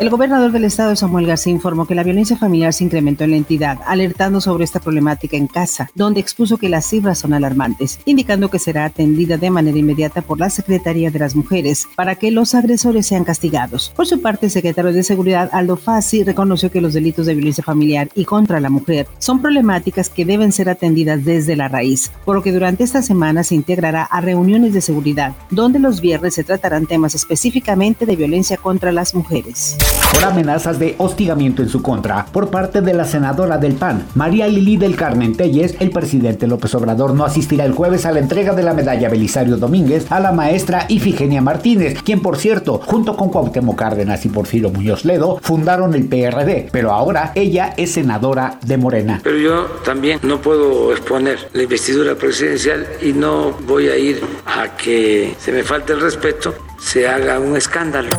El gobernador del estado, Samuel García, informó que la violencia familiar se incrementó en la entidad, alertando sobre esta problemática en casa, donde expuso que las cifras son alarmantes, indicando que será atendida de manera inmediata por la Secretaría de las Mujeres para que los agresores sean castigados. Por su parte, el secretario de Seguridad, Aldo Fassi, reconoció que los delitos de violencia familiar y contra la mujer son problemáticas que deben ser atendidas desde la raíz, por lo que durante esta semana se integrará a reuniones de seguridad, donde los viernes se tratarán temas específicamente de violencia contra las mujeres por amenazas de hostigamiento en su contra por parte de la senadora del PAN, María Lili del Carmen Telles, el presidente López Obrador no asistirá el jueves a la entrega de la medalla Belisario Domínguez a la maestra Ifigenia Martínez, quien por cierto, junto con Cuauhtémoc Cárdenas y Porfirio Muñoz Ledo, fundaron el PRD, pero ahora ella es senadora de Morena. Pero yo también no puedo exponer la investidura presidencial y no voy a ir a que se me falte el respeto se haga un escándalo.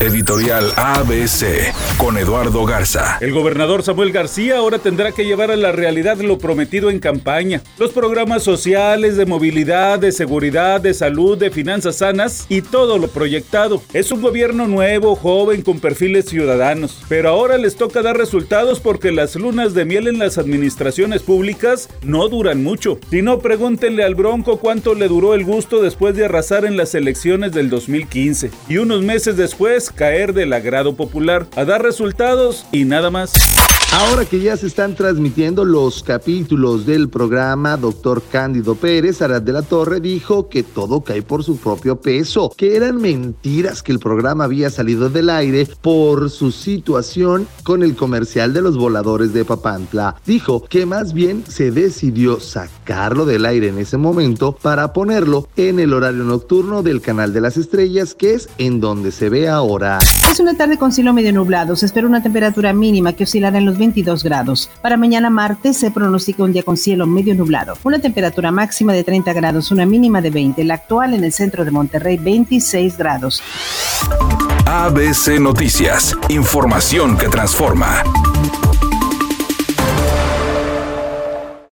Editorial ABC con Eduardo Garza. El gobernador Samuel García ahora tendrá que llevar a la realidad lo prometido en campaña. Los programas sociales de movilidad, de seguridad, de salud, de finanzas sanas y todo lo proyectado. Es un gobierno nuevo, joven, con perfiles ciudadanos. Pero ahora les toca dar resultados porque las lunas de miel en las administraciones públicas no duran mucho. Si no, pregúntenle al Bronco cuánto le duró el gusto después de arrasar en las elecciones del 2015. Y unos meses después caer del agrado popular, a dar resultados y nada más. Ahora que ya se están transmitiendo los capítulos del programa, doctor Cándido Pérez, Arad de la Torre, dijo que todo cae por su propio peso, que eran mentiras que el programa había salido del aire por su situación con el comercial de los voladores de Papantla. Dijo que más bien se decidió sacarlo del aire en ese momento para ponerlo en el horario nocturno del canal de las estrellas, que es en donde se ve ahora. Es una tarde con cielo medio nublado, se espera una temperatura mínima que oscilará en los 22 grados. Para mañana martes se pronostica un día con cielo medio nublado. Una temperatura máxima de 30 grados, una mínima de 20. La actual en el centro de Monterrey, 26 grados. ABC Noticias. Información que transforma.